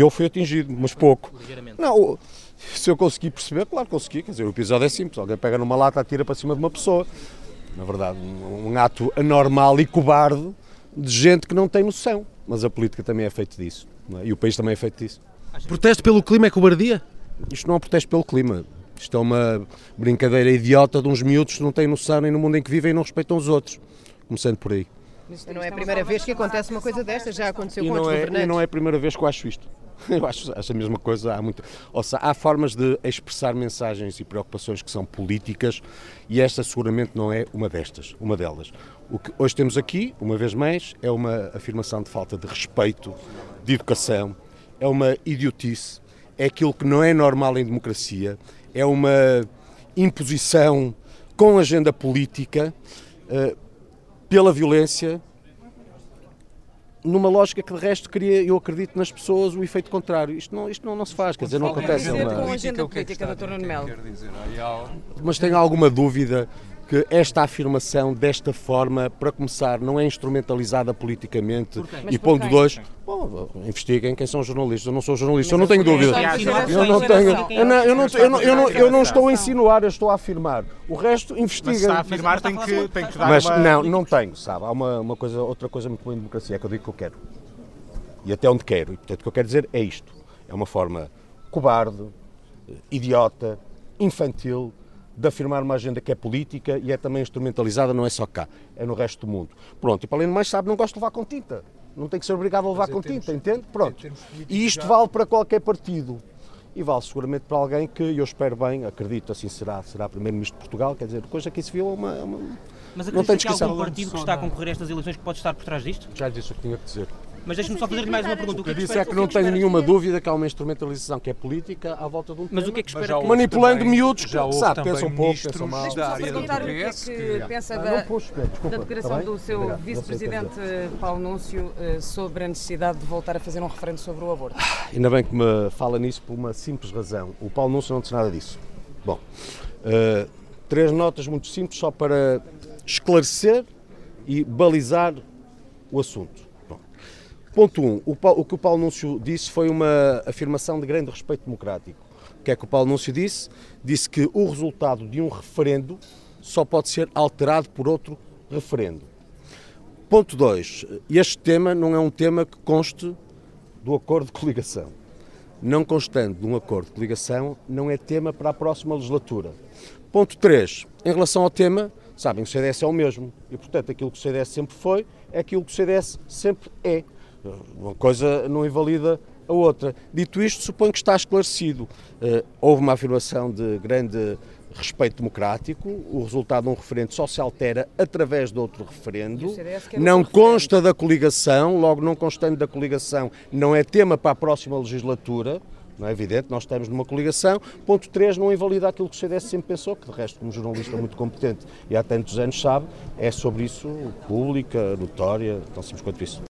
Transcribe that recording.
eu fui atingido, mas pouco. Ligeiramente. Não, se eu consegui perceber, claro que consegui. Quer dizer, o episódio é simples: alguém pega numa lata, atira para cima de uma pessoa. Na verdade, um, um ato anormal e cobarde de gente que não tem noção. Mas a política também é feita disso. não é? E o país também é feito disso. Protesto pelo clima é cobardia? Isto não é um protesto pelo clima. Isto é uma brincadeira idiota de uns miúdos que não têm noção nem no mundo em que vivem e não respeitam os outros. Começando por aí. Não é a primeira vez que acontece uma coisa desta, já aconteceu E com não, outros é, governantes. e não é a primeira vez que eu acho isto. Eu acho, acho a mesma coisa. Há, muito, ou seja, há formas de expressar mensagens e preocupações que são políticas e esta seguramente não é uma destas, uma delas. O que hoje temos aqui, uma vez mais, é uma afirmação de falta de respeito, de educação, é uma idiotice, é aquilo que não é normal em democracia, é uma imposição com agenda política eh, pela violência numa lógica que de resto cria, eu acredito nas pessoas, o efeito contrário. Isto não, isto não, não se faz, quer dizer, não acontece. é com a agenda política, Nuno? Melo. Mas tenho alguma dúvida que esta afirmação, desta forma, para começar, não é instrumentalizada politicamente. E ponto dois, bom, investiguem quem são os jornalistas. Eu não sou jornalista, eu não tenho dúvida. Eu não tenho. Eu não, eu não, eu não, eu não, eu não estou a insinuar, eu estou a afirmar. O resto, Mas investiguem. está a afirmar tem que, tem que dar Mas uma... não, não tenho, sabe? Há uma, uma coisa, outra coisa muito boa em democracia, é que eu digo que eu quero. E até onde quero. E portanto o que eu quero dizer é isto. É uma forma cobarde, idiota, infantil, de afirmar uma agenda que é política e é também instrumentalizada, não é só cá, é no resto do mundo. Pronto, e para além de mais, sabe, não gosto de levar com tinta. Não tem que ser obrigado a levar com tinta, entende? Pronto. E isto vale para qualquer partido. E vale seguramente para alguém que eu espero bem, acredito assim será, será Primeiro-Ministro de Portugal, quer dizer, coisa que isso viu é uma, é uma- Mas Não tem acredita que há algum partido que está a concorrer a estas eleições que pode estar por trás disto? Já lhe disse o que tinha que dizer. Mas deixe-me só fazer-lhe mais uma pergunta. O que Eu é que disse é que não que tenho nenhuma dúvida que há uma instrumentalização que é política à volta de um Mas o que é que espera Manipulando também- miúdos que, sabe, pensam pouco, pensam mal. da Deixa-me só perguntar o que é que pensa Ah, da, está declaração do seu vice-presidente eh, Paulo Núncio eh, sobre a necessidade de voltar a fazer um referendo sobre o aborto. Ainda bem que me fala nisso por uma simples razão. O Paulo Núncio não disse nada disso. Bom, eh, três notas muito simples só para esclarecer e balizar o assunto. Ponto 1. Um, o, o que o Paulo Núncio disse foi uma afirmação de grande respeito democrático. O que é que o Paulo Núncio disse? Disse que o resultado de um referendo só pode ser alterado por outro referendo. Ponto 2. Este tema não é um tema que conste do acordo de coligação. Não constando de um acordo de coligação, não é tema para a próxima legislatura. Ponto 3. Em relação ao tema, sabem, o CDS é o mesmo. E, portanto, aquilo que o CDS sempre foi, é aquilo que o CDS sempre é. Uma coisa não invalida a outra. Dito isto, suponho que está esclarecido. Eh, houve uma afirmação de grande respeito democrático, o resultado de um referendo só se altera através de outro referendo, não referendo. consta da coligação, logo não constando da coligação, não é tema para a próxima legislatura, não é evidente, nós estamos numa coligação. Ponto 3, não invalida aquilo que o CDS sempre pensou, que de resto, como jornalista muito competente e há tantos anos sabe, é sobre isso pública, notória, tão simples quanto isso.